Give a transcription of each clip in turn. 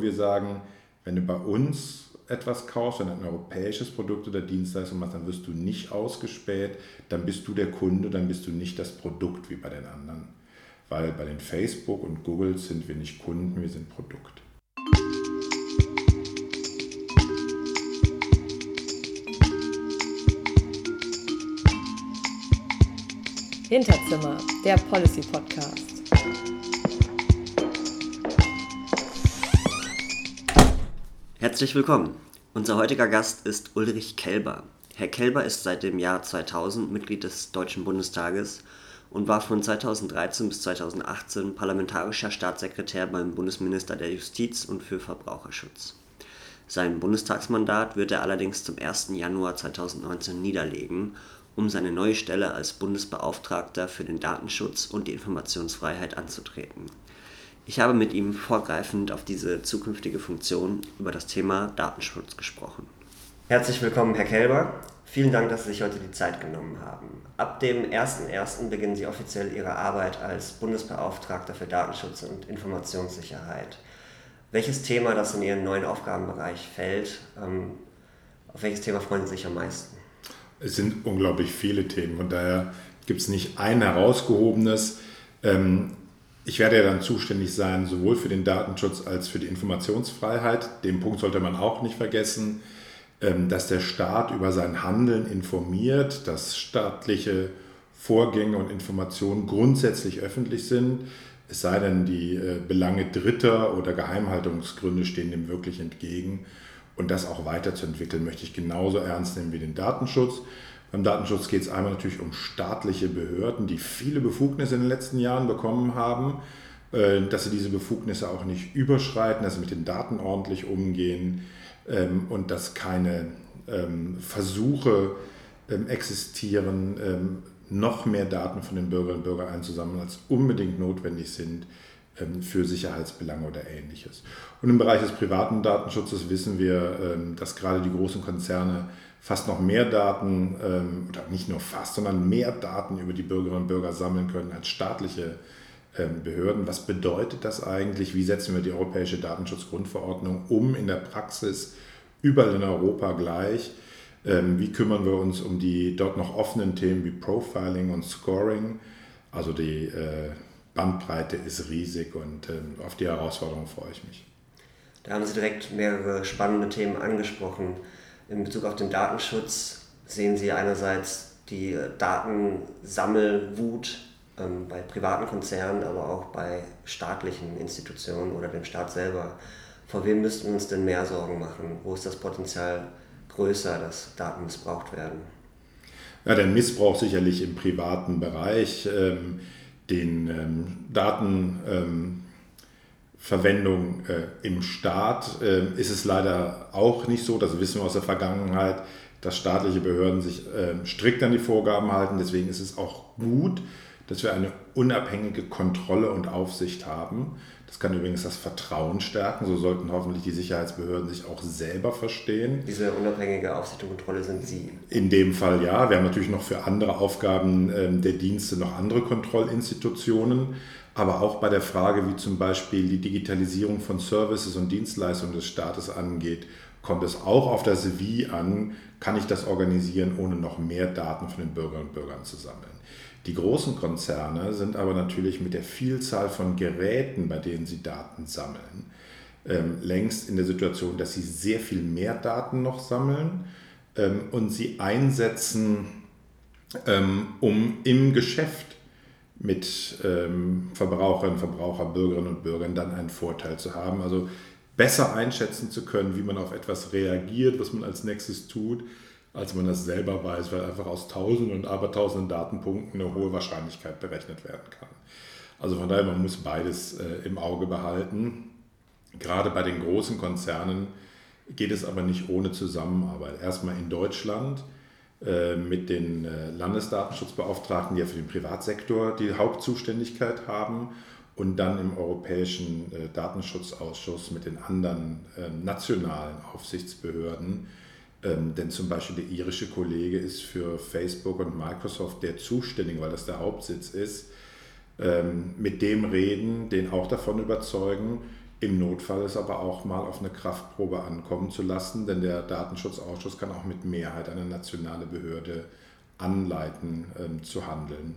Wir sagen, wenn du bei uns etwas kaufst, wenn du ein europäisches Produkt oder Dienstleistung machst, dann wirst du nicht ausgespäht, dann bist du der Kunde, dann bist du nicht das Produkt wie bei den anderen. Weil bei den Facebook und Google sind wir nicht Kunden, wir sind Produkt. Hinterzimmer, der Policy Podcast. Herzlich willkommen. Unser heutiger Gast ist Ulrich Kelber. Herr Kelber ist seit dem Jahr 2000 Mitglied des Deutschen Bundestages und war von 2013 bis 2018 parlamentarischer Staatssekretär beim Bundesminister der Justiz und für Verbraucherschutz. Sein Bundestagsmandat wird er allerdings zum 1. Januar 2019 niederlegen, um seine neue Stelle als Bundesbeauftragter für den Datenschutz und die Informationsfreiheit anzutreten. Ich habe mit ihm vorgreifend auf diese zukünftige Funktion über das Thema Datenschutz gesprochen. Herzlich willkommen, Herr Kelber. Vielen Dank, dass Sie sich heute die Zeit genommen haben. Ab dem 01.01. beginnen Sie offiziell Ihre Arbeit als Bundesbeauftragter für Datenschutz und Informationssicherheit. Welches Thema, das in Ihren neuen Aufgabenbereich fällt, ähm, auf welches Thema freuen Sie sich am meisten? Es sind unglaublich viele Themen, von daher gibt es nicht ein herausgehobenes. Ähm, ich werde ja dann zuständig sein, sowohl für den Datenschutz als für die Informationsfreiheit. Den Punkt sollte man auch nicht vergessen, ähm, dass der Staat über sein Handeln informiert, dass staatliche Vorgänge und Informationen grundsätzlich öffentlich sind. Es sei denn, die äh, Belange Dritter oder Geheimhaltungsgründe stehen dem wirklich entgegen. Und das auch weiterzuentwickeln, möchte ich genauso ernst nehmen wie den Datenschutz. Beim Datenschutz geht es einmal natürlich um staatliche Behörden, die viele Befugnisse in den letzten Jahren bekommen haben, äh, dass sie diese Befugnisse auch nicht überschreiten, dass sie mit den Daten ordentlich umgehen ähm, und dass keine ähm, Versuche ähm, existieren, noch mehr Daten von den Bürgerinnen und Bürgern einzusammeln, als unbedingt notwendig sind für Sicherheitsbelange oder ähnliches. Und im Bereich des privaten Datenschutzes wissen wir, dass gerade die großen Konzerne fast noch mehr Daten, ähm, oder nicht nur fast, sondern mehr Daten über die Bürgerinnen und Bürger sammeln können als staatliche ähm, Behörden. Was bedeutet das eigentlich? Wie setzen wir die Europäische Datenschutzgrundverordnung um in der Praxis überall in Europa gleich? Ähm, wie kümmern wir uns um die dort noch offenen Themen wie Profiling und Scoring? Also die äh, Bandbreite ist riesig und auf die Herausforderung freue ich mich. Da haben Sie direkt mehrere spannende Themen angesprochen. In Bezug auf den Datenschutz sehen Sie einerseits die Datensammelwut ähm, bei privaten Konzernen, aber auch bei staatlichen Institutionen oder dem Staat selber. Vor wem müssten wir uns denn mehr Sorgen machen? Wo ist das Potenzial größer, dass Daten missbraucht werden? Ja, der Missbrauch sicherlich im privaten Bereich. Ähm, den ähm, Daten ähm, Verwendung äh, im Staat äh, ist es leider auch nicht so, das wissen wir aus der Vergangenheit, dass staatliche Behörden sich äh, strikt an die Vorgaben halten. Deswegen ist es auch gut, dass wir eine unabhängige Kontrolle und Aufsicht haben. Das kann übrigens das Vertrauen stärken. So sollten hoffentlich die Sicherheitsbehörden sich auch selber verstehen. Diese unabhängige Aufsicht und Kontrolle sind Sie? In dem Fall ja. Wir haben natürlich noch für andere Aufgaben ähm, der Dienste noch andere Kontrollinstitutionen aber auch bei der Frage, wie zum Beispiel die Digitalisierung von Services und Dienstleistungen des Staates angeht, kommt es auch auf das Wie an, kann ich das organisieren, ohne noch mehr Daten von den Bürgerinnen und Bürgern zu sammeln. Die großen Konzerne sind aber natürlich mit der Vielzahl von Geräten, bei denen sie Daten sammeln, ähm, längst in der Situation, dass sie sehr viel mehr Daten noch sammeln ähm, und sie einsetzen, ähm, um im Geschäft mit Verbraucherinnen, Verbraucher, Bürgerinnen und Bürgern dann einen Vorteil zu haben. Also besser einschätzen zu können, wie man auf etwas reagiert, was man als nächstes tut, als man das selber weiß, weil einfach aus tausenden und abertausenden Datenpunkten eine hohe Wahrscheinlichkeit berechnet werden kann. Also von daher, man muss beides äh, im Auge behalten. Gerade bei den großen Konzernen geht es aber nicht ohne Zusammenarbeit. Erstmal in Deutschland äh, mit den äh, Landesdatenschutzbeauftragten, die ja für den Privatsektor die Hauptzuständigkeit haben, und dann im Europäischen äh, Datenschutzausschuss mit den anderen nationalen Aufsichtsbehörden. Ähm, denn zum Beispiel der irische Kollege ist für Facebook und Microsoft der zuständige, weil das der Hauptsitz ist. Ähm, mit dem reden, den auch davon überzeugen, Im Notfall ist aber auch mal auf eine Kraftprobe ankommen zu lassen, denn der Datenschutzausschuss kann auch mit Mehrheit eine nationale Behörde anleiten, ähm, zu handeln.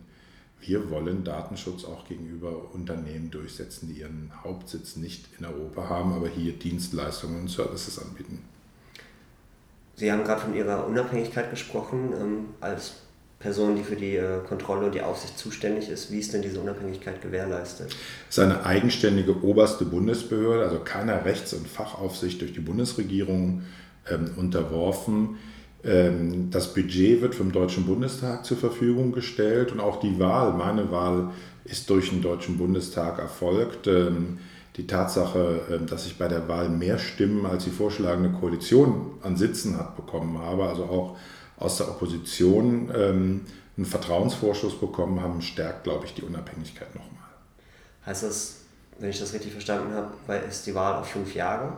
Wir wollen Datenschutz auch gegenüber Unternehmen durchsetzen, die ihren Hauptsitz nicht in Europa haben, aber hier Dienstleistungen und Services anbieten. Sie haben gerade von Ihrer Unabhängigkeit gesprochen. Ähm, als Person, die für die äh, Kontrolle und die Aufsicht zuständig ist. Wie ist denn diese Unabhängigkeit gewährleistet? Es ist eine eigenständige oberste Bundesbehörde, also keiner Rechts- und Fachaufsicht durch die Bundesregierung ähm, unterworfen. Ähm, das Budget wird vom Deutschen Bundestag zur Verfügung gestellt und auch die Wahl, meine Wahl, ist durch den Deutschen Bundestag erfolgt. Ähm, die Tatsache, ähm, dass ich bei der Wahl mehr Stimmen als die vorschlagende Koalition an Sitzen hat bekommen habe, also auch aus der Opposition ähm, einen Vertrauensvorschuss bekommen haben, stärkt, glaube ich, die Unabhängigkeit nochmal. Heißt das, wenn ich das richtig verstanden habe, weil ist die Wahl auf fünf Jahre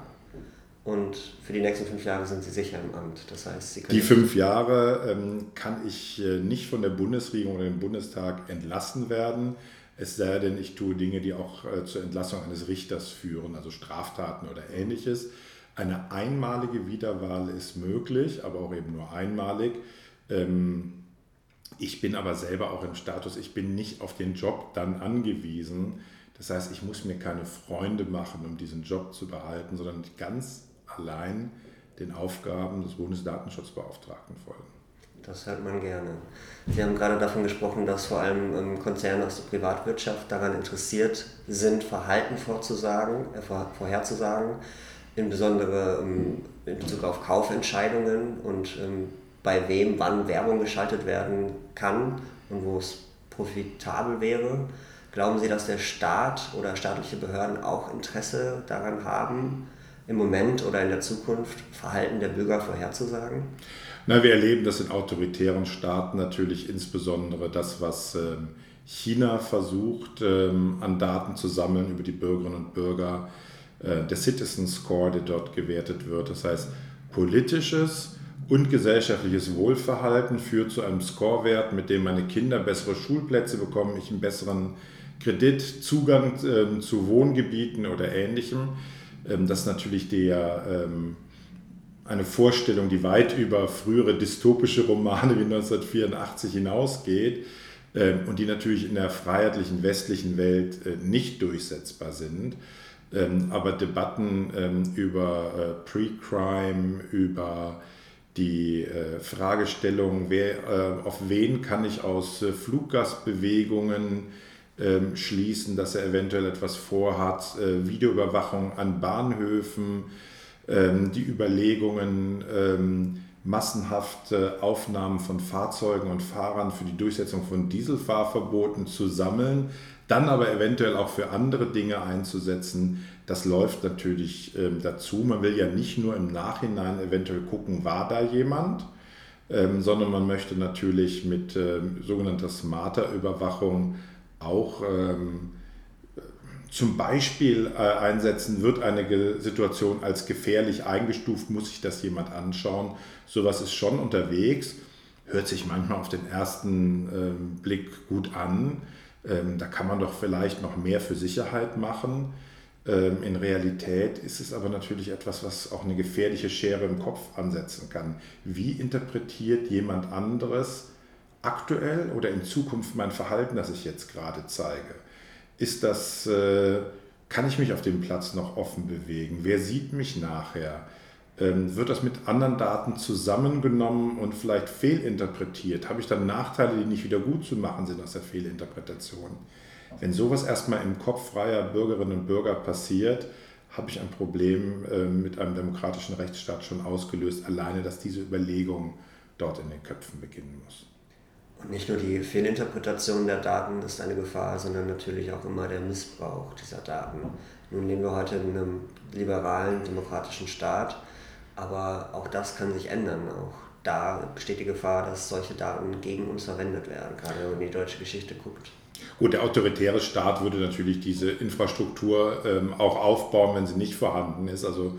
und für die nächsten fünf Jahre sind Sie sicher im Amt. Das heißt, Sie können die fünf Jahre ähm, kann ich äh, nicht von der Bundesregierung oder dem Bundestag entlassen werden. Es sei denn, ich tue Dinge, die auch äh, zur Entlassung eines Richters führen, also Straftaten oder ähnliches. Eine einmalige Wiederwahl ist möglich, aber auch eben nur einmalig. Ähm, ich bin aber selber auch im Status, ich bin nicht auf den Job dann angewiesen. Das heißt, ich muss mir keine Freunde machen, um diesen Job zu behalten, sondern ganz allein den Aufgaben des Bundesdatenschutzbeauftragten folgen. Das hört man gerne. Sie haben gerade davon gesprochen, dass vor allem Konzerne aus der Privatwirtschaft daran interessiert sind, Verhalten vorzusagen, äh, vorherzusagen insbesondere ähm, in Bezug auf Kaufentscheidungen und ähm, bei wem wann Werbung geschaltet werden kann und wo es profitabel wäre. Glauben Sie, dass der Staat oder staatliche Behörden auch Interesse daran haben, im Moment oder in der Zukunft Verhalten der Bürger vorherzusagen? Na, wir erleben das in autoritären Staaten natürlich insbesondere das, was ähm, China versucht, an Daten zu sammeln über die Bürgerinnen und Bürger äh, der Citizen Score, der dort gewertet wird. Das heißt, politisches und gesellschaftliches Wohlverhalten führt zu einem Scorewert, mit dem meine Kinder bessere Schulplätze bekommen, ich einen besseren Kredit, Zugang ähm, zu Wohngebieten oder ähnlichem. Ähm, das ist natürlich der, ähm, eine Vorstellung, die weit über frühere dystopische Romane wie 1984 hinausgeht ähm, und die natürlich in der freiheitlichen westlichen Welt äh, nicht durchsetzbar sind. Ähm, aber Debatten ähm, über äh, Pre-Crime, über die äh, Fragestellung, wer, äh, auf wen kann ich aus äh, Fluggastbewegungen ähm, schließen, dass er eventuell etwas vorhat, äh, Videoüberwachung an Bahnhöfen, die Überlegungen, ähm, massenhafte Aufnahmen von Fahrzeugen und Fahrern für die Durchsetzung von Dieselfahrverboten zu sammeln, dann aber eventuell auch für andere Dinge einzusetzen, das läuft natürlich ähm, dazu. Man will ja nicht nur im Nachhinein eventuell gucken, war da jemand, ähm, sondern man möchte natürlich mit ähm, sogenannter smarter Überwachung auch ähm, zum Beispiel äh, einsetzen, wird eine Situation als gefährlich eingestuft, muss sich das jemand anschauen. Sowas ist schon unterwegs, hört sich manchmal auf den ersten äh, Blick gut an. Ähm, da kann man doch vielleicht noch mehr für Sicherheit machen. Ähm, in Realität ist es aber natürlich etwas, was auch eine gefährliche Schere im Kopf ansetzen kann. Wie interpretiert jemand anderes aktuell oder in Zukunft mein Verhalten, das ich jetzt gerade zeige? Ist das, äh, kann ich mich auf dem Platz noch offen bewegen? Wer sieht mich nachher? Ähm, wird das mit anderen Daten zusammengenommen und vielleicht fehlinterpretiert? Habe ich dann Nachteile, die nicht wieder gut zu machen sind aus der Fehlinterpretation? Wenn sowas erstmal im Kopf freier Bürgerinnen und Bürger passiert, habe ich ein Problem äh, mit einem demokratischen Rechtsstaat schon ausgelöst, alleine, dass diese Überlegung dort in den Köpfen beginnen muss. Nicht nur die Fehlinterpretation der Daten ist eine Gefahr, sondern natürlich auch immer der Missbrauch dieser Daten. Nun leben wir heute in einem liberalen, demokratischen Staat aber auch das kann sich ändern. Auch da besteht die Gefahr, dass solche Daten gegen uns verwendet werden, gerade wenn man in die deutsche Geschichte guckt. Gut, der autoritäre Staat würde natürlich diese Infrastruktur ähm, auch aufbauen, wenn sie nicht vorhanden ist. Also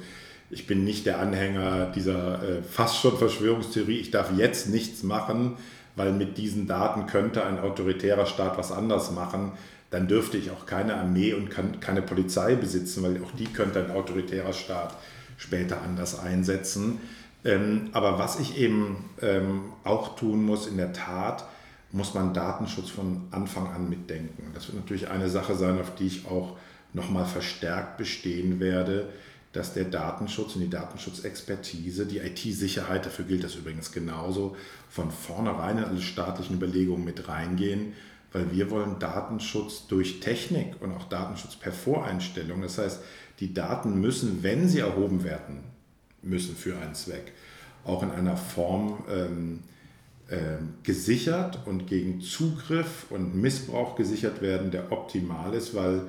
ich bin nicht der Anhänger dieser äh, fast schon Verschwörungstheorie, ich darf jetzt nichts machen, weil mit diesen Daten könnte ein autoritärer Staat was anders machen. dann dürfte ich auch keine Armee und kann, keine Polizei besitzen, weil auch die könnte ein autoritärer Staat später anders einsetzen. Ähm, aber was ich eben ähm, auch tun muss, in der Tat, muss man Datenschutz von Anfang an mitdenken. Das wird natürlich eine Sache sein, auf die ich auch nochmal verstärkt bestehen werde, dass der Datenschutz und die Datenschutzexpertise, die IT-Sicherheit, dafür gilt das übrigens genauso, von vornherein in alle staatlichen Überlegungen mit reingehen, weil wir wollen Datenschutz durch Technik und auch Datenschutz per Voreinstellung. Das heißt, die Daten müssen, wenn sie erhoben werden müssen für einen Zweck, auch in einer Form ähm, äh, gesichert und gegen Zugriff und Missbrauch gesichert werden, der optimal ist, weil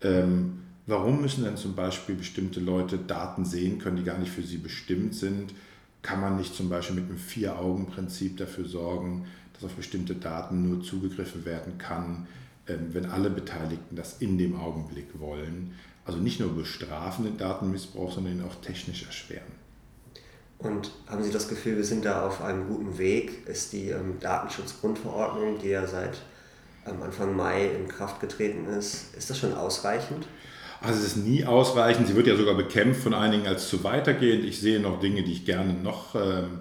ähm, warum müssen denn zum Beispiel bestimmte Leute Daten sehen können, die gar nicht für sie bestimmt sind? Kann man nicht zum Beispiel mit einem Vier-Augen-Prinzip dafür sorgen, dass auf bestimmte Daten nur zugegriffen werden kann, ähm, wenn alle Beteiligten das in dem Augenblick wollen. Also nicht nur bestrafen den Datenmissbrauch, sondern ihn auch technisch erschweren. Und haben Sie das Gefühl, wir sind da auf einem guten Weg? Ist die ähm, Datenschutzgrundverordnung, die ja seit ähm, Anfang Mai in Kraft getreten ist, ist das schon ausreichend? Also es ist nie ausreichend. Sie wird ja sogar bekämpft von einigen als zu weitergehend. Ich sehe noch Dinge, die ich gerne noch ähm,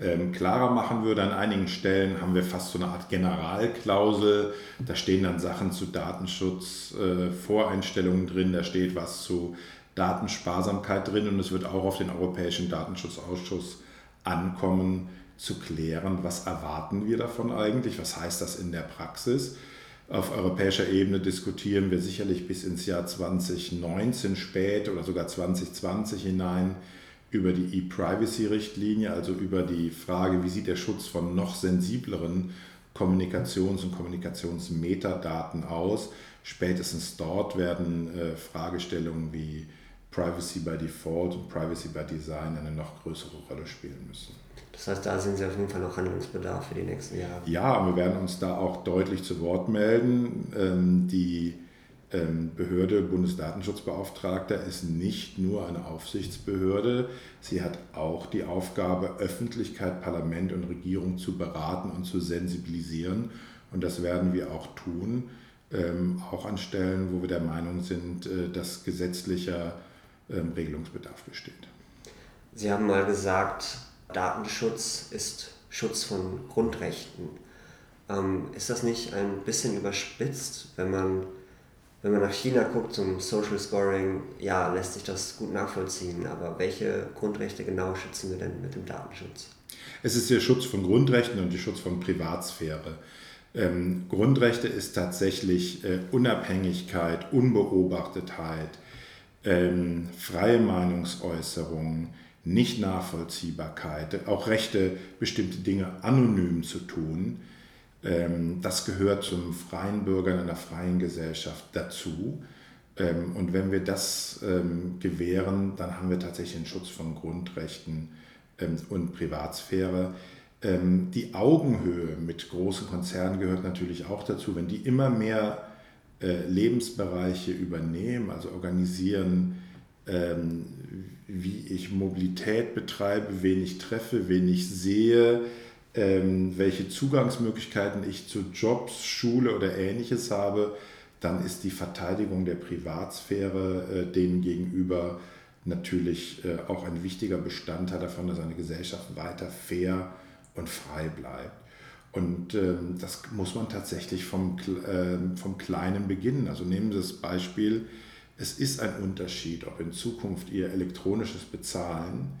ähm, klarer machen würde. An einigen Stellen haben wir fast so eine Art Generalklausel. Da stehen dann Sachen zu Datenschutz, äh, Voreinstellungen drin, da steht was zu Datensparsamkeit drin und es wird auch auf den Europäischen Datenschutzausschuss ankommen, zu klären, was erwarten wir davon eigentlich, was heißt das in der Praxis. Auf europäischer Ebene diskutieren wir sicherlich bis ins Jahr 2019 spät oder sogar 2020 hinein über die E-Privacy-Richtlinie, also über die Frage, wie sieht der Schutz von noch sensibleren Kommunikations- und Kommunikationsmetadaten aus. Spätestens dort werden äh, Fragestellungen wie Privacy by Default und Privacy by Design eine noch größere Rolle spielen müssen. Das heißt, da sehen Sie auf jeden Fall noch Handlungsbedarf für die nächsten Jahre. Ja, wir werden uns da auch deutlich zu Wort melden. Ähm, die ähm, Behörde Bundesdatenschutzbeauftragter ist nicht nur eine Aufsichtsbehörde, sie hat auch die Aufgabe, Öffentlichkeit, Parlament und Regierung zu beraten und zu sensibilisieren. Und das werden wir auch tun, ähm, auch an Stellen, wo wir der Meinung sind, äh, dass gesetzlicher Regelungsbedarf besteht. Sie haben mal gesagt, Datenschutz ist Schutz von Grundrechten. ist das nicht ein bisschen überspitzt, wenn man wenn man nach China guckt zum Social Scoring, ja, lässt sich das gut nachvollziehen. Aber welche Grundrechte genau schützen wir denn mit dem Datenschutz? Es ist der Schutz von Grundrechten und der Schutz von Privatsphäre. Ähm, Grundrechte ist tatsächlich äh, Unabhängigkeit, Unbeobachtetheit, ähm, freie Meinungsäußerung, Nicht-Nachvollziehbarkeit, auch Rechte, bestimmte Dinge anonym zu tun. Ähm, das gehört zum freien Bürger in einer freien Gesellschaft dazu. Ähm, und wenn wir das ähm, gewähren, dann haben wir tatsächlich einen Schutz von Grundrechten und Privatsphäre. Die Augenhöhe mit großen Konzernen gehört natürlich auch dazu. Wenn die immer mehr äh, Lebensbereiche übernehmen, also organisieren, wie ich Mobilität betreibe, wen ich treffe, wen ich sehe, ähm, welche Zugangsmöglichkeiten ich zu Jobs, Schule oder ähnliches habe, dann ist die Verteidigung der Privatsphäre äh, denen gegenüber natürlich äh, auch ein wichtiger Bestandteil davon, dass eine Gesellschaft weiter fair und frei bleibt. Und ähm, das muss man tatsächlich vom, äh, vom Kleinen beginnen. Also nehmen Sie das Beispiel, es ist ein Unterschied, ob in Zukunft Ihr elektronisches Bezahlen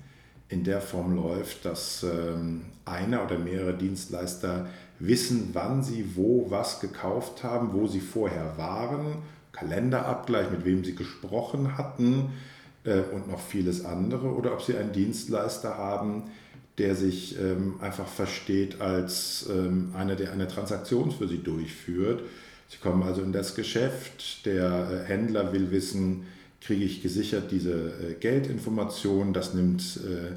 in der Form läuft, dass ähm, einer oder mehrere Dienstleister wissen, wann sie wo was gekauft haben, wo sie vorher waren, Kalenderabgleich, mit wem sie gesprochen hatten äh, und noch vieles andere, oder ob sie einen Dienstleister haben, der sich ähm, einfach versteht als ähm, einer, der eine Transaktion für sie durchführt. Sie kommen also in das Geschäft, der äh, Händler will wissen, kriege ich gesichert diese äh, Geldinformation. Das nimmt äh,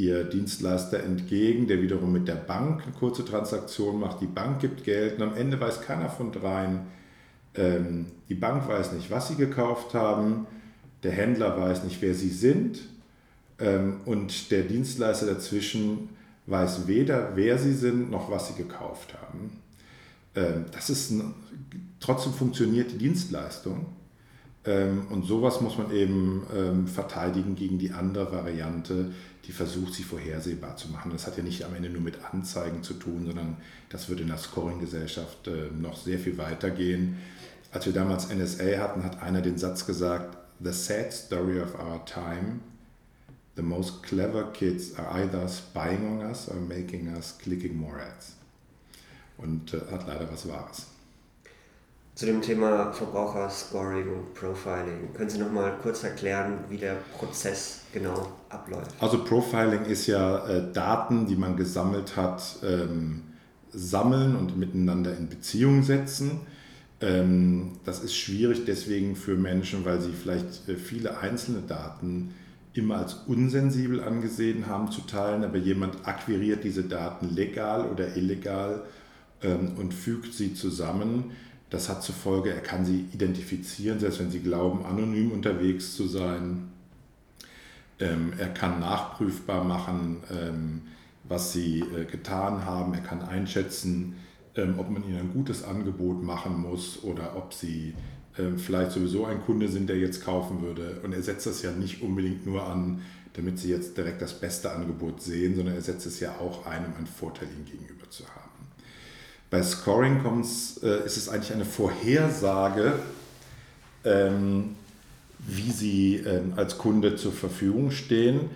Ihr Dienstleister entgegen, der wiederum mit der Bank eine kurze Transaktion macht. Die Bank gibt Geld und am Ende weiß keiner von dreien. Ähm, die Bank weiß nicht, was sie gekauft haben. Der Händler weiß nicht, wer sie sind. Ähm, und der Dienstleister dazwischen weiß weder, wer sie sind, noch was sie gekauft haben. Ähm, das ist ein trotzdem funktioniert die Dienstleistung. Ähm, und sowas muss man eben ähm, verteidigen gegen die andere Variante, die versucht, sie vorhersehbar zu machen. Das hat ja nicht am Ende nur mit Anzeigen zu tun, sondern das wird in der Scoring-Gesellschaft noch sehr viel weiter gehen. Als wir damals NSA hatten, hat einer den Satz gesagt, The sad story of our time, the most clever kids are either spying on us or making us clicking more ads. Und äh, hat leider was Wahres. Zu dem Thema Verbraucherscoring und Profiling. Können Sie noch mal kurz erklären, wie der Prozess genau abläuft? Also Profiling ist ja äh, Daten, die man gesammelt hat, ähm, sammeln und miteinander in Beziehung setzen. Ähm, das ist schwierig deswegen für Menschen, weil sie vielleicht äh, viele einzelne Daten immer als unsensibel angesehen haben zu teilen, aber jemand akquiriert diese Daten legal oder illegal und fügt sie zusammen das hat zur Folge, er kann sie identifizieren, selbst wenn sie glauben, anonym unterwegs zu sein. Ähm, er kann nachprüfbar machen, ähm, was sie äh, getan haben. Er kann einschätzen, ähm, ob man ihnen ein gutes Angebot machen muss oder ob sie ähm, vielleicht sowieso ein Kunde sind, der jetzt kaufen würde. Und er setzt das ja nicht unbedingt nur an, damit sie jetzt direkt das beste Angebot sehen, sondern er setzt es ja auch ein, um einen Vorteil ihnen gegenüber zu haben. Bei Scoring äh, ist es eigentlich eine Vorhersage, ähm, wie sie ähm, als Kunde zur Verfügung stehen,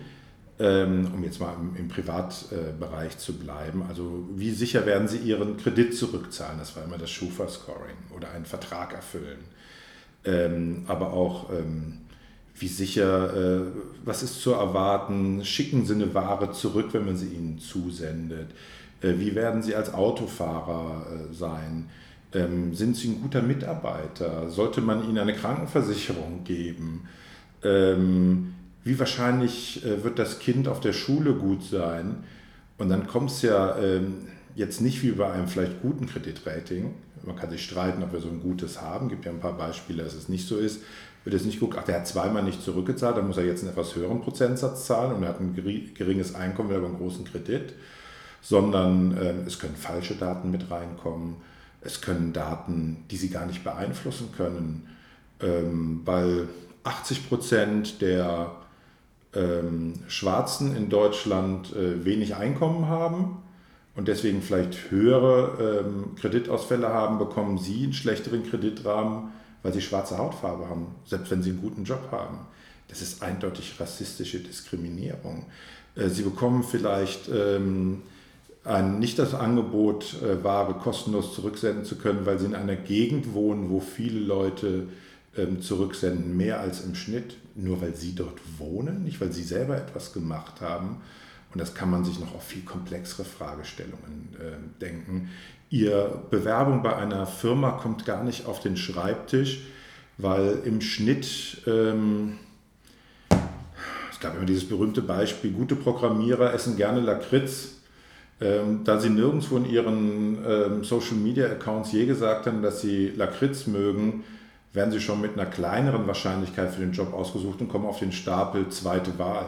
ähm, um jetzt mal im, im Privatbereich äh, zu bleiben. Also wie sicher werden sie ihren Kredit zurückzahlen? Das war immer das Schufa-Scoring oder einen Vertrag erfüllen. Ähm, aber auch ähm, wie sicher, äh, was ist zu erwarten? Schicken sie eine Ware zurück, wenn man sie ihnen zusendet? Äh, wie werden Sie als Autofahrer äh, sein? Ähm, sind Sie ein guter Mitarbeiter? Sollte man Ihnen eine Krankenversicherung geben? Ähm, wie wahrscheinlich äh, wird das Kind auf der Schule gut sein? Und dann kommt es ja ähm, jetzt nicht wie bei einem vielleicht guten Kreditrating. Man kann sich streiten, ob wir so ein gutes haben. Es gibt ja ein paar Beispiele, dass es nicht so ist. Wird jetzt nicht gucken, ach, der hat zweimal nicht zurückgezahlt, dann muss er jetzt einen etwas höheren Prozentsatz zahlen und er hat ein geringes Einkommen, aber einen großen Kredit sondern äh, es können falsche Daten mit reinkommen, es können Daten, die sie gar nicht beeinflussen können, ähm, weil 80 Prozent der ähm, Schwarzen in Deutschland äh, wenig Einkommen haben und deswegen vielleicht höhere ähm, Kreditausfälle haben, bekommen sie einen schlechteren Kreditrahmen, weil sie schwarze Hautfarbe haben, selbst wenn sie einen guten Job haben. Das ist eindeutig rassistische Diskriminierung. Äh, sie bekommen vielleicht ähm, ein, nicht das Angebot, äh, Ware kostenlos zurücksenden zu können, weil sie in einer Gegend wohnen, wo viele Leute ähm, zurücksenden, mehr als im Schnitt, nur weil sie dort wohnen, nicht weil sie selber etwas gemacht haben. Und das kann man sich noch auf viel komplexere Fragestellungen äh, denken. Ihr Bewerbung bei einer Firma kommt gar nicht auf den Schreibtisch, weil im Schnitt, ähm, es gab immer dieses berühmte Beispiel, gute Programmierer essen gerne Lakritz, ähm, da sie nirgendwo in ihren ähm, Social Media Accounts je gesagt haben, dass sie Lakritz mögen, werden sie schon mit einer kleineren Wahrscheinlichkeit für den Job ausgesucht und kommen auf den Stapel zweite Wahl.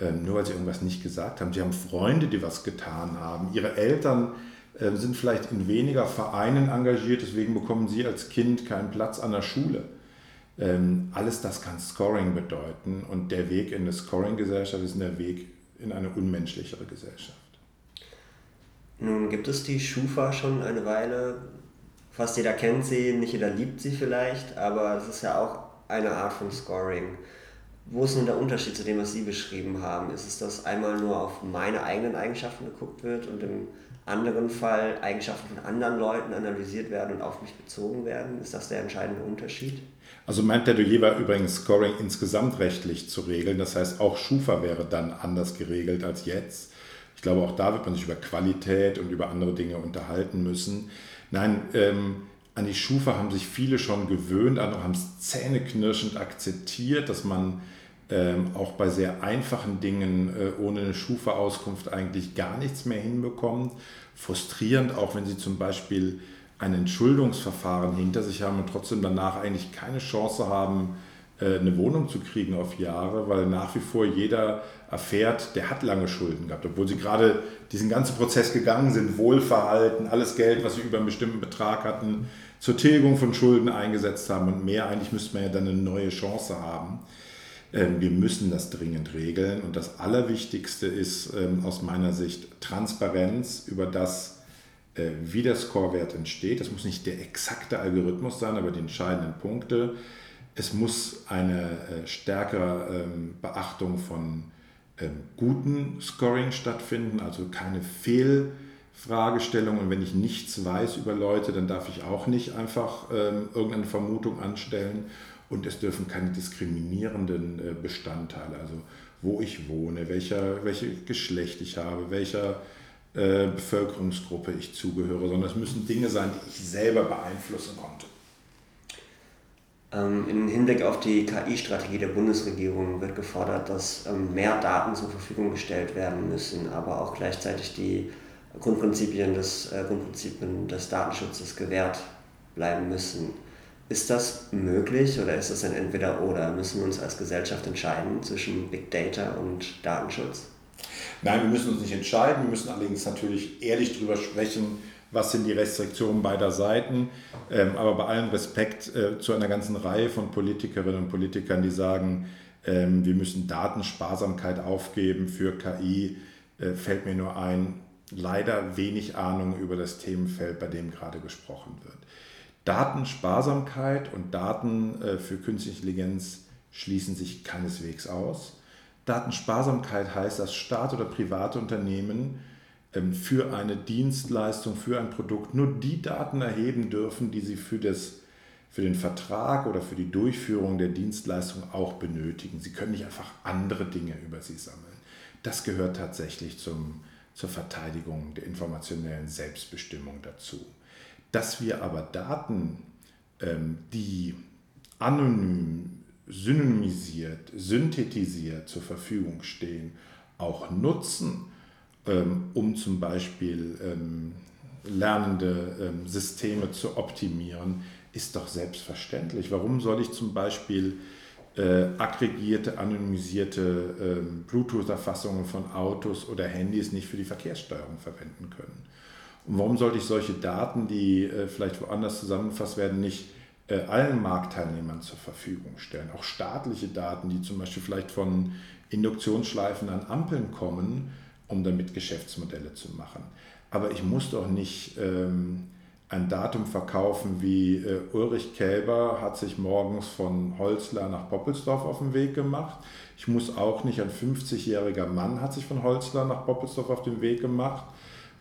Ähm, nur weil sie irgendwas nicht gesagt haben. Sie haben Freunde, die was getan haben. Ihre Eltern äh, sind vielleicht in weniger Vereinen engagiert, deswegen bekommen sie als Kind keinen Platz an der Schule. Ähm, alles das kann Scoring bedeuten und der Weg in eine Scoring-Gesellschaft ist der Weg in eine unmenschlichere Gesellschaft. Nun gibt es die Schufa schon eine Weile. Fast jeder kennt sie, nicht jeder liebt sie vielleicht, aber es ist ja auch eine Art von Scoring. Wo ist nun der Unterschied zu dem, was Sie beschrieben haben? Ist es, dass einmal nur auf meine eigenen Eigenschaften geguckt wird und im anderen Fall Eigenschaften von anderen Leuten analysiert werden und auf mich bezogen werden? Ist das der entscheidende Unterschied? Also mein Plädoyer war übrigens, Scoring insgesamt rechtlich zu regeln. Das heißt, auch Schufa wäre dann anders geregelt als jetzt. Ich glaube, auch da wird man sich über Qualität und über andere Dinge unterhalten müssen. Nein, ähm, an die Schufa haben sich viele schon gewöhnt, andere haben es zähneknirschend akzeptiert, dass man ähm, auch bei sehr einfachen Dingen äh, ohne eine Schufa-Auskunft eigentlich gar nichts mehr hinbekommt. Frustrierend auch, wenn sie zum Beispiel ein Entschuldungsverfahren hinter sich haben und trotzdem danach eigentlich keine Chance haben, eine Wohnung zu kriegen auf Jahre, weil nach wie vor jeder erfährt, der hat lange Schulden gehabt, obwohl sie gerade diesen ganzen Prozess gegangen sind, Wohlverhalten, alles Geld, was sie über einen bestimmten Betrag hatten, zur Tilgung von Schulden eingesetzt haben und mehr. Eigentlich müsste man ja dann eine neue Chance haben. Ähm, wir müssen das dringend regeln und das Allerwichtigste ist ähm, aus meiner Sicht Transparenz über das, äh, wie der Scorewert entsteht. Das muss nicht der exakte Algorithmus sein, aber die entscheidenden Punkte. Es muss eine äh, stärkere ähm, Beachtung von guten Scoring stattfinden, also keine Fehlfragestellung. Und wenn ich nichts weiß über Leute, dann darf ich auch nicht einfach irgendeine Vermutung anstellen und es dürfen keine diskriminierenden äh, Bestandteile, also wo ich wohne, welcher, welche Geschlecht ich habe, welcher äh, Bevölkerungsgruppe ich zugehöre, sondern es müssen Dinge sein, die ich selber beeinflussen konnte. Ähm, Im Hinblick auf die KI-Strategie der Bundesregierung wird gefordert, dass ähm, mehr Daten zur Verfügung gestellt werden müssen, aber auch gleichzeitig die Grundprinzipien des, äh, Grundprinzipien des Datenschutzes gewährt bleiben müssen. Ist das möglich oder ist das ein Entweder-Oder? Müssen wir uns als Gesellschaft entscheiden zwischen Big Data und Datenschutz? Nein, wir müssen uns nicht entscheiden. Wir müssen allerdings natürlich ehrlich darüber sprechen, was sind die Restriktionen beider Seiten. Ähm, aber bei allem Respekt äh, zu einer ganzen Reihe von Politikerinnen und Politikern, die sagen, ähm, wir müssen Datensparsamkeit aufgeben für KI, äh, fällt mir nur ein, leider wenig Ahnung über das Themenfeld, bei dem gerade gesprochen wird. Datensparsamkeit und Daten äh, für künstliche Intelligenz schließen sich keineswegs aus. Datensparsamkeit heißt, dass Staat oder private Unternehmen für eine Dienstleistung, für ein Produkt nur die Daten erheben dürfen, die sie für, das, für den Vertrag oder für die Durchführung der Dienstleistung auch benötigen. Sie können nicht einfach andere Dinge über sie sammeln. Das gehört tatsächlich zum, zur Verteidigung der informationellen Selbstbestimmung dazu. Dass wir aber Daten, ähm, die anonym, synonymisiert, synthetisiert zur Verfügung stehen, auch nutzen, ähm, um zum Beispiel ähm, lernende Systeme zu optimieren, ist doch selbstverständlich. Warum soll ich zum Beispiel äh, aggregierte, anonymisierte äh, Bluetooth-Erfassungen von Autos oder Handys nicht für die Verkehrssteuerung verwenden können? Und warum sollte ich solche Daten, die äh, vielleicht woanders zusammengefasst werden, nicht äh, allen Marktteilnehmern zur Verfügung stellen? Auch staatliche Daten, die zum Beispiel vielleicht von Induktionsschleifen an Ampeln kommen, um damit Geschäftsmodelle zu machen. Aber ich muss doch nicht ähm, ein Datum verkaufen wie äh, Ulrich Kälber hat sich morgens von Holzler nach Poppelsdorf auf den Weg gemacht. Ich muss auch nicht, ein 50-jähriger Mann hat sich von Holzler nach Poppelsdorf auf den Weg gemacht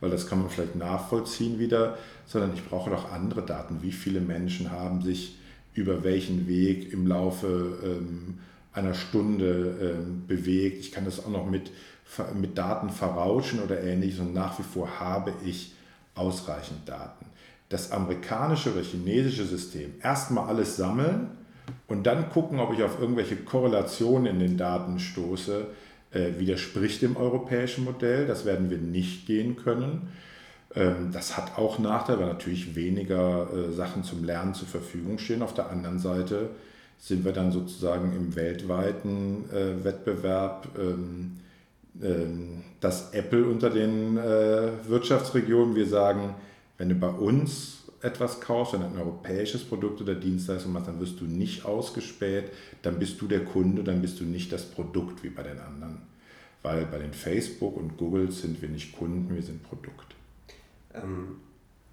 weil das kann man vielleicht nachvollziehen wieder, sondern ich brauche doch andere Daten. Wie viele Menschen haben sich über welchen Weg im Laufe ähm, einer Stunde ähm, bewegt. Ich kann das auch noch mit, mit Daten verrauschen oder ähnliches und nach wie vor habe ich ausreichend Daten. Das amerikanische oder chinesische System erstmal alles sammeln und dann gucken, ob ich auf irgendwelche Korrelationen in den Daten stoße, äh, widerspricht dem europäischen Modell. Das werden wir nicht gehen können. Ähm, das hat auch Nachteile, weil natürlich weniger äh, Sachen zum Lernen zur Verfügung stehen. Auf der anderen Seite sind wir dann sozusagen im weltweiten äh, Wettbewerb, ähm, ähm, dass Apple unter den Wirtschaftsregionen, wir sagen, wenn du bei uns etwas kaufst, wenn du ein europäisches Produkt oder Dienstleistung machst, dann wirst du nicht ausgespäht, dann bist du der Kunde, dann bist du nicht das Produkt wie bei den anderen. Weil bei den Facebook und Google sind wir nicht Kunden, wir sind Produkt. Ähm,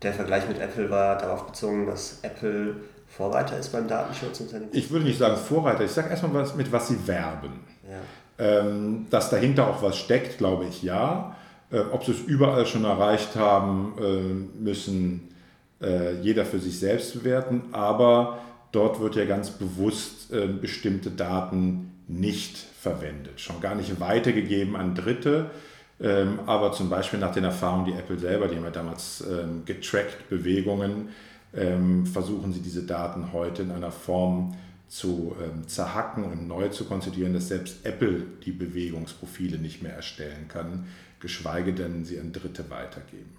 der Vergleich mit Apple war darauf bezogen, dass Apple Vorreiter ist beim Datenschutz. Und ich würde nicht sagen Vorreiter, ich sage erstmal, was, mit was sie werben. Ja. Ähm, dass dahinter auch was steckt, glaube ich ja. Äh, ob sie es überall schon erreicht haben, äh, müssen äh, jeder für sich selbst bewerten, aber dort wird ja ganz bewusst äh, bestimmte Daten nicht verwendet, schon gar nicht weitergegeben an Dritte. Ähm, aber zum Beispiel nach den Erfahrungen, die Apple selber, die haben ja damals ähm, getrackt Bewegungen, ähm, versuchen sie diese Daten heute in einer Form zu ähm, zerhacken und neu zu konstituieren, dass selbst Apple die Bewegungsprofile nicht mehr erstellen kann, geschweige denn sie an Dritte weitergeben.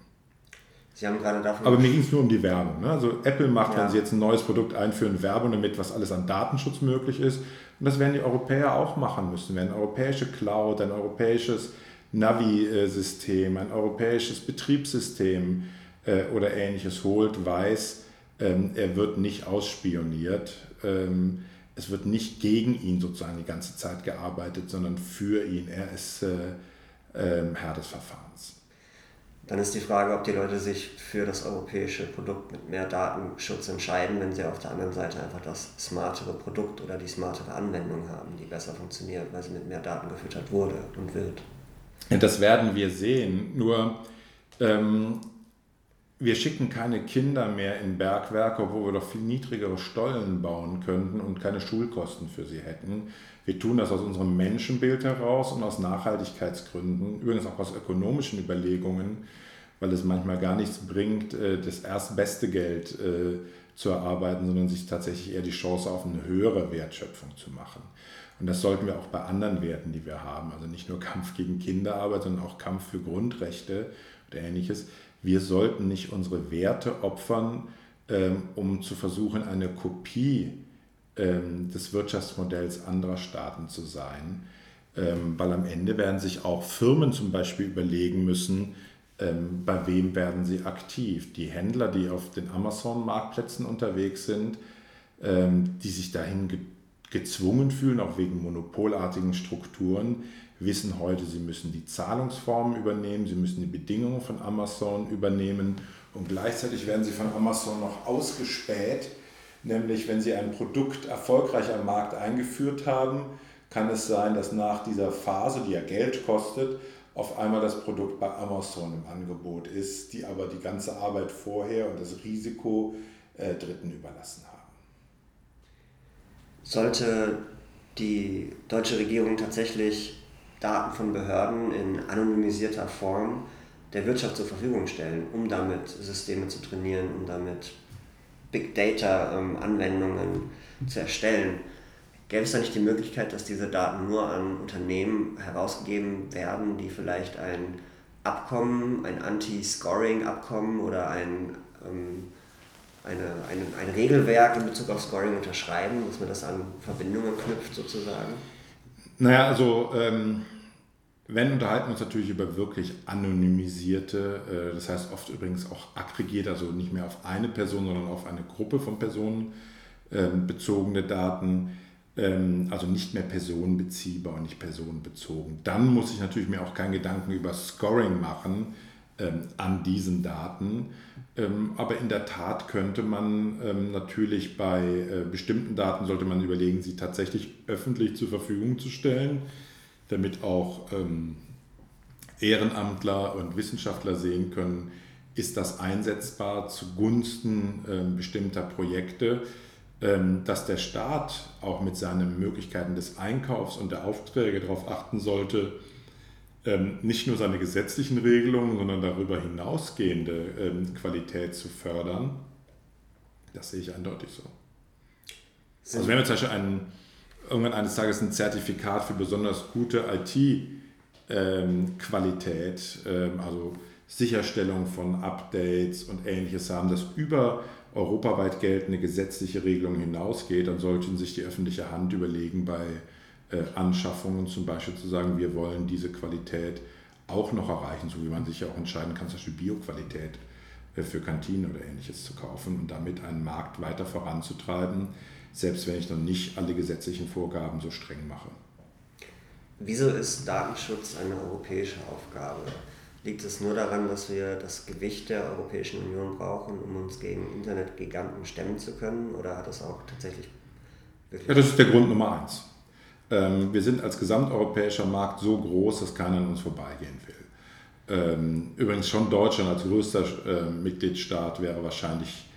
Sie haben gerade davon. Aber mir ging es nur um die Werbung. Ne? Also Apple macht, ja. wenn sie jetzt ein neues Produkt einführen, Werbung damit, was alles an Datenschutz möglich ist. Und das werden die Europäer auch machen müssen. Wenn eine europäische Cloud, ein europäisches Navi-System, ein europäisches Betriebssystem äh, oder ähnliches holt, weiß, ähm, er wird nicht ausspioniert. Ähm, es wird nicht gegen ihn sozusagen die ganze Zeit gearbeitet, sondern für ihn. Er ist äh, äh, Herr des Verfahrens. Dann ist die Frage, ob die Leute sich für das europäische Produkt mit mehr Datenschutz entscheiden, wenn sie auf der anderen Seite einfach das smartere Produkt oder die smartere Anwendung haben, die besser funktioniert, weil sie mit mehr Daten gefüttert wurde und wird. Das werden wir sehen. Nur ähm, wir schicken keine Kinder mehr in Bergwerke, obwohl wir doch viel niedrigere Stollen bauen könnten und keine Schulkosten für sie hätten. Wir tun das aus unserem Menschenbild heraus und aus Nachhaltigkeitsgründen, übrigens auch aus ökonomischen Überlegungen, weil es manchmal gar nichts bringt, äh, das erstbeste Geld äh, zu erarbeiten, sondern sich tatsächlich eher die Chance auf eine höhere Wertschöpfung zu machen. Und das sollten wir auch bei anderen Werten, die wir haben, also nicht nur Kampf gegen Kinderarbeit, sondern auch Kampf für Grundrechte oder ähnliches wir sollten nicht unsere Werte opfern, ähm, um zu versuchen, eine Kopie ähm, des Wirtschaftsmodells anderer Staaten zu sein. Ähm, weil am Ende werden sich auch Firmen zum Beispiel überlegen müssen, bei wem werden sie aktiv. Die Händler, die auf den Amazon-Marktplätzen unterwegs sind, die sich dahin gezwungen fühlen, auch wegen monopolartigen Strukturen, wissen heute, sie müssen die Zahlungsformen übernehmen, sie müssen die Bedingungen von Amazon übernehmen und gleichzeitig werden sie von Amazon noch ausgespäht, nämlich wenn sie ein Produkt erfolgreich am Markt eingeführt haben, kann es sein, dass nach dieser Phase, die ja Geld kostet, auf einmal das Produkt bei Amazon im Angebot ist, die aber die ganze Arbeit vorher und das Risiko äh, Dritten überlassen haben. Sollte die deutsche Regierung tatsächlich Daten von Behörden in anonymisierter Form der Wirtschaft zur Verfügung stellen, um damit Systeme zu trainieren, um damit Big Data-Anwendungen ähm, zu erstellen. Gäbe es da nicht die Möglichkeit, dass diese Daten nur an Unternehmen herausgegeben werden, die vielleicht ein Abkommen, ein Anti-Scoring-Abkommen oder ein, ähm, eine, ein, ein Regelwerk in Bezug auf Scoring unterschreiben, dass man das an Verbindungen knüpft sozusagen? Naja, also ähm, wenn unterhalten wir uns natürlich über wirklich anonymisierte, äh, das heißt oft übrigens auch aggregiert, also nicht mehr auf eine Person, sondern auf eine Gruppe von Personen ähm, bezogene Daten, ähm, also nicht mehr personenbeziehbar und nicht personenbezogen. Dann muss ich natürlich mir auch keinen Gedanken über Scoring machen ähm, an diesen Daten. Ähm, aber in der Tat könnte man ähm, natürlich bei äh, bestimmten Daten, sollte man überlegen, sie tatsächlich öffentlich zur Verfügung zu stellen, damit auch Ehrenamtler und Wissenschaftler sehen können, ist das einsetzbar zugunsten bestimmter Projekte, dass der Staat auch mit seinen Möglichkeiten des Einkaufs und der Aufträge darauf achten sollte, ähm, nicht nur seine gesetzlichen Regelungen, sondern darüber hinausgehende ähm, Qualität zu fördern, das sehe ich eindeutig so. Also wenn wir zum Beispiel einen, irgendwann eines Tages ein Zertifikat für besonders gute IT-Qualität, ähm, also Sicherstellung von Updates und ähnliches haben, das über europaweit geltende gesetzliche Regelungen hinausgeht, dann sollten sich die öffentliche Hand überlegen, bei Anschaffungen zum Beispiel zu sagen, wir wollen diese Qualität auch noch erreichen, so wie man sich ja auch entscheiden kann, zum Beispiel Bioqualität äh, für Kantinen oder ähnliches zu kaufen und damit einen Markt weiter voranzutreiben, selbst wenn ich noch nicht alle gesetzlichen Vorgaben so streng mache. Wieso ist Datenschutz eine europäische Aufgabe? Liegt es nur daran, dass wir das Gewicht der Europäischen Union brauchen, um uns gegen Internetgiganten stemmen zu können? Oder hat das auch tatsächlich wirklich. Ja, das ist der Grund Nummer eins. Ähm, wir sind als gesamteuropäischer Markt so groß, dass keiner an uns vorbeigehen will. Ähm, übrigens schon Deutschland als größter äh, Mitgliedstaat wäre wahrscheinlich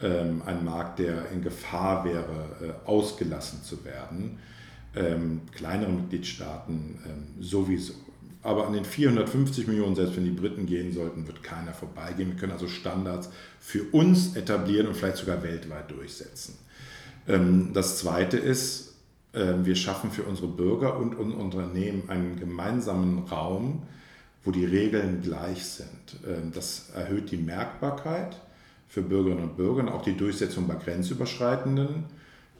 ähm, ein Markt, der in Gefahr wäre, äh, ausgelassen zu werden. kleinere Mitgliedstaaten sowieso. Aber an den 450 Millionen, selbst wenn die Briten gehen sollten, wird keiner vorbeigehen. Wir können also Standards für uns etablieren und vielleicht sogar weltweit durchsetzen. Das Zweite ist, ähm, wir schaffen für unsere Bürger und unsere Unternehmen einen gemeinsamen Raum, wo die Regeln gleich sind. Ähm, das erhöht die Merkbarkeit für Bürgerinnen und Bürger auch die Durchsetzung bei grenzüberschreitenden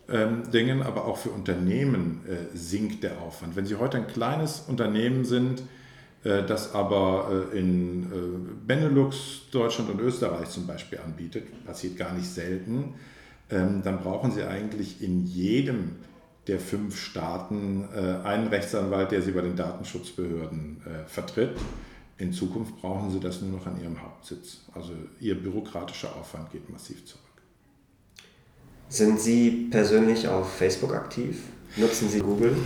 ähm, Dingen, aber auch für Unternehmen äh, sinkt der Aufwand. Wenn Sie heute ein kleines Unternehmen sind, äh, das aber äh, in Benelux, Deutschland und Österreich zum Beispiel anbietet, passiert gar nicht selten, ähm, dann brauchen Sie eigentlich in jedem der fünf Staaten einen Rechtsanwalt, der Sie bei den Datenschutzbehörden vertritt. In Zukunft brauchen Sie das nur noch an Ihrem Hauptsitz. Also Ihr bürokratischer Aufwand geht massiv zurück. Sind Sie persönlich auf Facebook aktiv? Nutzen Sie Google?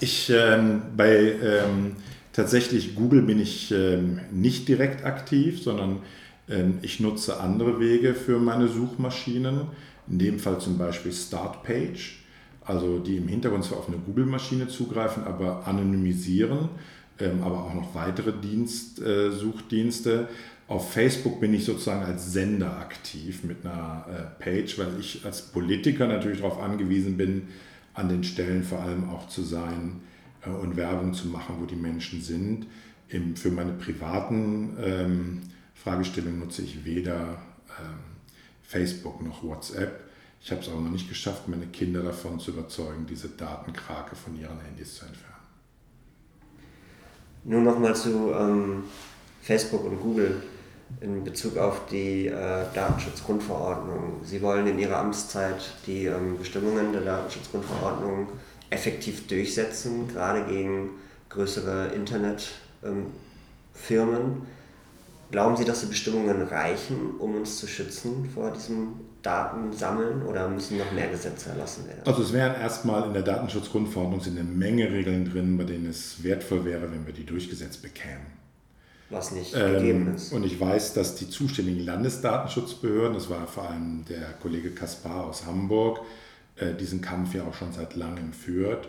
Ich ähm, bei ähm, tatsächlich Google bin ich ähm, nicht direkt aktiv, sondern ähm, ich nutze andere Wege für meine Suchmaschinen. In dem Fall zum Beispiel Startpage, also die im Hintergrund zwar auf eine Google-Maschine zugreifen, aber anonymisieren, ähm, aber auch noch weitere Dienst, äh, Suchdienste. Auf Facebook bin ich sozusagen als Sender aktiv mit einer äh, Page, weil ich als Politiker natürlich darauf angewiesen bin, an den Stellen vor allem auch zu sein äh, und Werbung zu machen, wo die Menschen sind. Im, für meine privaten ähm, Fragestellungen nutze ich weder ähm, Facebook noch WhatsApp. Ich habe es auch noch nicht geschafft, meine Kinder davon zu überzeugen, diese Datenkrake von ihren Handys zu entfernen. Nur nochmal zu ähm, Facebook und Google in Bezug auf die äh, Datenschutzgrundverordnung. Sie wollen in Ihrer Amtszeit die ähm, Bestimmungen der Datenschutzgrundverordnung effektiv durchsetzen, gerade gegen größere Internetfirmen. Ähm, Glauben Sie, dass die Bestimmungen reichen, um uns zu schützen vor diesem Datensammeln oder müssen noch mehr Gesetze erlassen werden? Also es wären erstmal in der Datenschutzgrundverordnung sind eine Menge Regeln drin, bei denen es wertvoll wäre, wenn wir die durchgesetzt bekämen was nicht ähm, gegeben ist. Und ich weiß, dass die zuständigen Landesdatenschutzbehörden, das war vor allem der Kollege Kaspar aus Hamburg, äh, diesen Kampf ja auch schon seit langem führt.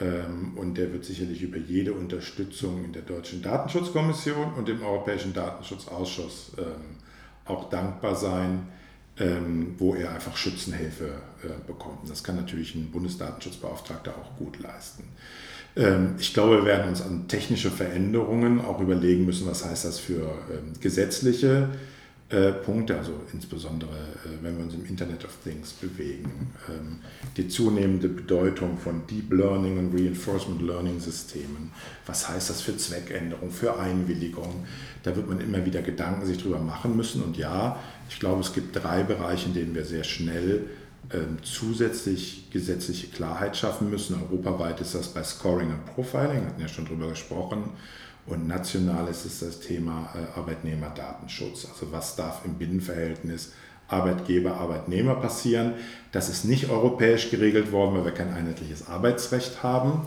Ähm, und der wird sicherlich über jede Unterstützung in der Deutschen Datenschutzkommission und im Europäischen Datenschutzausschuss ähm, auch dankbar sein, ähm, wo er einfach Schützenhilfe äh, bekommt. Das kann natürlich ein Bundesdatenschutzbeauftragter auch gut leisten. Ähm, ich glaube, wir werden uns an technische Veränderungen auch überlegen müssen, was heißt das für ähm, gesetzliche äh, Punkte, also insbesondere äh, wenn wir uns im Internet of Things bewegen. Ähm, die zunehmende Bedeutung von Deep Learning und Reinforcement Learning Systemen. Was heißt das für Zweckänderung, für Einwilligung? Da wird man immer wieder Gedanken sich drüber machen müssen. Und ja, ich glaube, es gibt drei Bereiche, in denen wir sehr schnell ähm, zusätzlich gesetzliche Klarheit schaffen müssen. Europaweit ist das bei Scoring und Profiling, hatten ja schon drüber gesprochen. Und national ist es das Thema äh, Arbeitnehmerdatenschutz. Also was darf im Binnenverhältnis Arbeitgeber, Arbeitnehmer passieren. Das ist nicht europäisch geregelt worden, weil wir kein einheitliches Arbeitsrecht haben.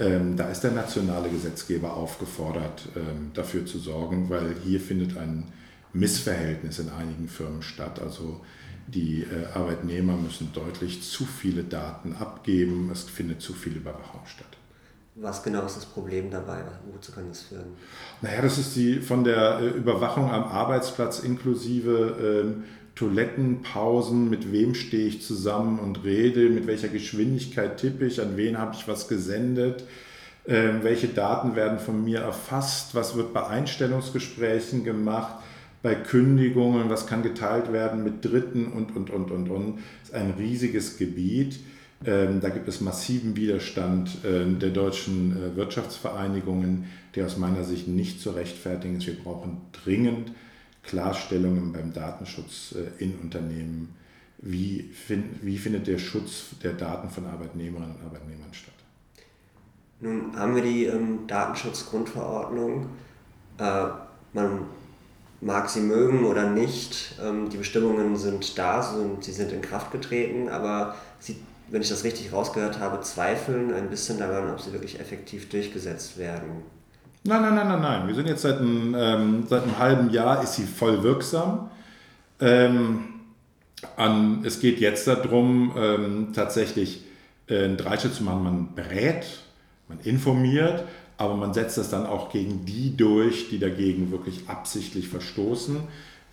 Ähm, da ist der nationale Gesetzgeber aufgefordert, ähm, dafür zu sorgen, weil hier findet ein Missverhältnis in einigen Firmen statt. Also die äh, Arbeitnehmer müssen deutlich zu viele Daten abgeben, es findet zu viel Überwachung statt. Was genau ist das Problem dabei? Wozu kann das führen? Naja, das ist die von der äh, Überwachung am Arbeitsplatz inklusive ähm, Toilettenpausen, mit wem stehe ich zusammen und rede, mit welcher Geschwindigkeit tippe ich, an wen habe ich was gesendet, ähm, welche Daten werden von mir erfasst, was wird bei Einstellungsgesprächen gemacht bei Kündigungen, was kann geteilt werden mit Dritten und, und, und, und, und. Das ist ein riesiges Gebiet. Ähm, da gibt es massiven Widerstand äh, der deutschen äh, Wirtschaftsvereinigungen, der aus meiner Sicht nicht zu rechtfertigen ist. Wir brauchen dringend Klarstellungen beim Datenschutz äh, in Unternehmen. Wie, find, wie findet der Schutz der Daten von Arbeitnehmerinnen und Arbeitnehmern statt? Nun haben wir die ähm, Datenschutzgrundverordnung. Äh, man mag sie mögen oder nicht, ähm, die Bestimmungen sind da, sind, sie sind in Kraft getreten, aber sie, wenn ich das richtig rausgehört habe, zweifeln ein bisschen daran, ob sie wirklich effektiv durchgesetzt werden. Nein, nein, nein, nein, nein. Wir sind jetzt seit einem, ähm, seit einem halben Jahr, ist sie voll wirksam. Ähm, an, es geht jetzt darum, ähm, tatsächlich äh, einen Dreischritt zu machen. Man berät, man informiert, aber man setzt das dann auch gegen die durch, die dagegen wirklich absichtlich verstoßen.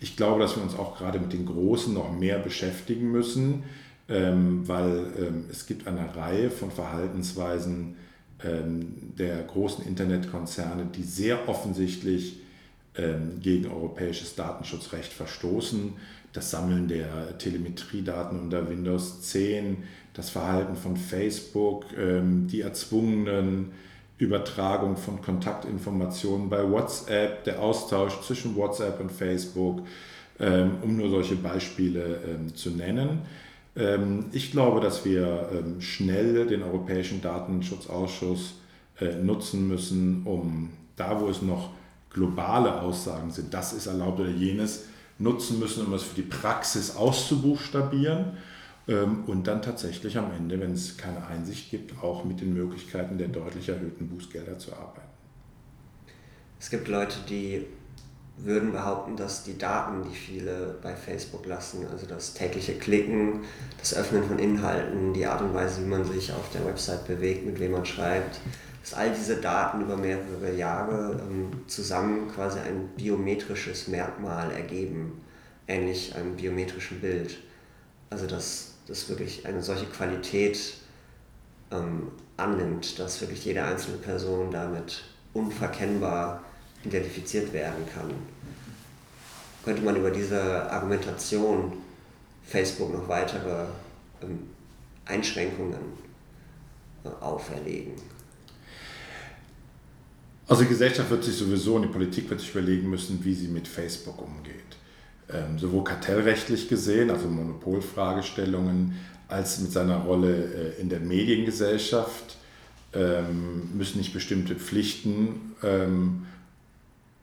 Ich glaube, dass wir uns auch gerade mit den Großen noch mehr beschäftigen müssen, ähm, weil ähm, es gibt eine Reihe von Verhaltensweisen, ähm, der großen Internetkonzerne, die sehr offensichtlich ähm, gegen europäisches Datenschutzrecht verstoßen. Das Sammeln der Telemetriedaten unter Windows 10, das Verhalten von Facebook, ähm, die erzwungenen Übertragung von Kontaktinformationen bei WhatsApp, der Austausch zwischen WhatsApp und Facebook, ähm, um nur solche Beispiele zu nennen. Ich glaube, dass wir schnell den Europäischen Datenschutzausschuss äh, nutzen müssen, um da, wo es noch globale Aussagen sind, das ist erlaubt oder jenes, nutzen müssen, um es für die Praxis auszubuchstabieren ähm, und dann tatsächlich am Ende, wenn es keine Einsicht gibt, auch mit den Möglichkeiten der deutlich erhöhten Bußgelder zu arbeiten. Es gibt Leute, die würden behaupten, dass die Daten, die viele bei Facebook lassen, also das tägliche Klicken, das Öffnen von Inhalten, die Art und Weise, wie man sich auf der Website bewegt, mit wem man schreibt, dass all diese Daten über mehrere Jahre ähm, zusammen quasi ein biometrisches Merkmal ergeben, ähnlich einem biometrischen Bild. Also dass das wirklich eine solche Qualität ähm, annimmt, dass wirklich jede einzelne Person damit unverkennbar identifiziert werden kann. Könnte man über diese Argumentation Facebook noch weitere ähm, Einschränkungen äh, auferlegen? Also die Gesellschaft wird sich sowieso und die Politik wird sich überlegen müssen, wie sie mit Facebook umgeht. Ähm, sowohl kartellrechtlich gesehen, also Monopolfragestellungen, als mit seiner Rolle äh, in der Mediengesellschaft ähm, müssen nicht bestimmte Pflichten ähm,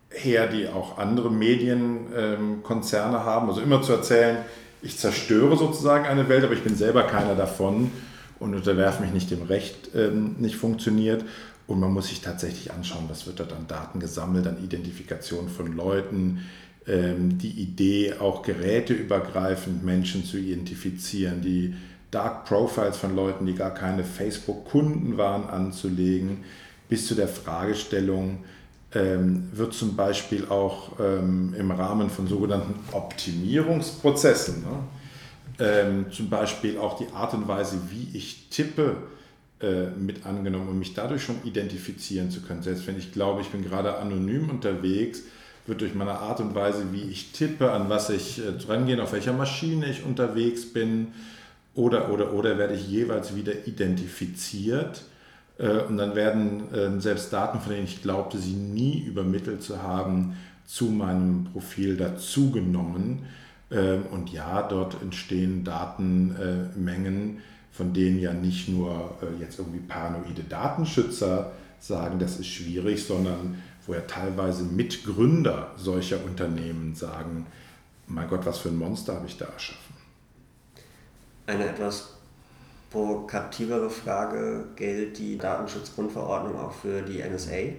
her, die auch andere Medienkonzerne ähm, haben. Also immer zu erzählen, ich zerstöre sozusagen eine Welt, aber ich bin selber keiner davon und unterwerfe mich nicht dem Recht, ähm, nicht funktioniert. Und man muss sich tatsächlich anschauen, was wird dort an Daten gesammelt, an Identifikation von Leuten, ähm, die Idee, auch geräteübergreifend Menschen zu identifizieren, die Dark Profiles von Leuten, die gar keine Facebook-Kunden waren, anzulegen, bis zu der Fragestellung, ähm, wird zum Beispiel auch ähm, im Rahmen von sogenannten Optimierungsprozessen, ne, zum Beispiel auch die Art und Weise, wie ich tippe, äh, mit angenommen, um mich dadurch schon identifizieren zu können. Selbst wenn ich glaube, ich bin gerade anonym unterwegs, wird durch meine Art und Weise, wie ich tippe, an was ich äh, auf welcher Maschine ich unterwegs bin, oder, oder, oder werde ich jeweils wieder identifiziert. Äh, und dann werden ähm, selbst Daten, von denen ich glaubte, sie nie übermittelt zu haben, zu meinem Profil dazugenommen. Ähm, und ja, dort entstehen Datenmengen, von denen ja nicht nur äh, jetzt irgendwie paranoide Datenschützer sagen, das ist schwierig, sondern wo ja teilweise Mitgründer solcher Unternehmen sagen, mein Gott, was für ein Monster habe ich da erschaffen. Eine etwas provokativere Frage, gilt die Datenschutzgrundverordnung auch für die NSA?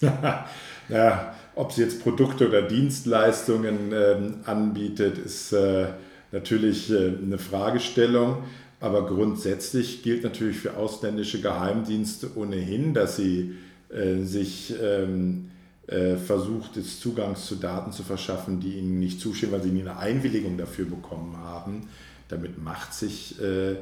ja, ob sie jetzt Produkte oder Dienstleistungen ähm, anbietet, ist äh, natürlich äh, eine Fragestellung. Aber grundsätzlich gilt natürlich für ausländische Geheimdienste ohnehin, dass sie äh, sich ähm, äh, versucht, des Zugangs zu Daten zu verschaffen, die ihnen nicht zustehen, weil sie nie eine Einwilligung dafür bekommen haben. Damit macht sich äh,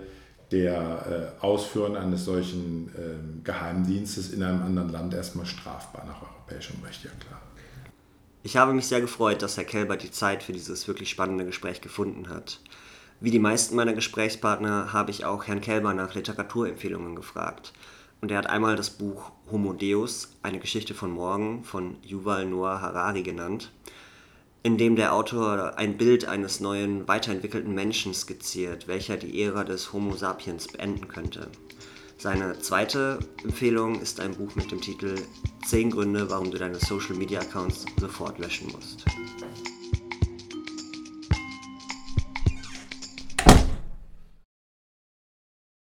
der äh, Ausführen eines solchen ähm, Geheimdienstes in einem anderen Land erstmal strafbar nach europäischem Recht, ja klar. Ich habe mich sehr gefreut, dass Herr Kelber die Zeit für dieses wirklich spannende Gespräch gefunden hat. Wie die meisten meiner Gesprächspartner habe ich auch Herrn Kelber nach Literaturempfehlungen gefragt. Und er hat einmal das Buch Homo Deus, eine Geschichte von morgen von Yuval Noah Harari genannt, in dem der Autor ein Bild eines neuen, weiterentwickelten Menschen skizziert, welcher die Ära des Homo sapiens beenden könnte. Seine zweite Empfehlung ist ein Buch mit dem Titel 10 Gründe, warum du deine Social Media Accounts sofort löschen musst.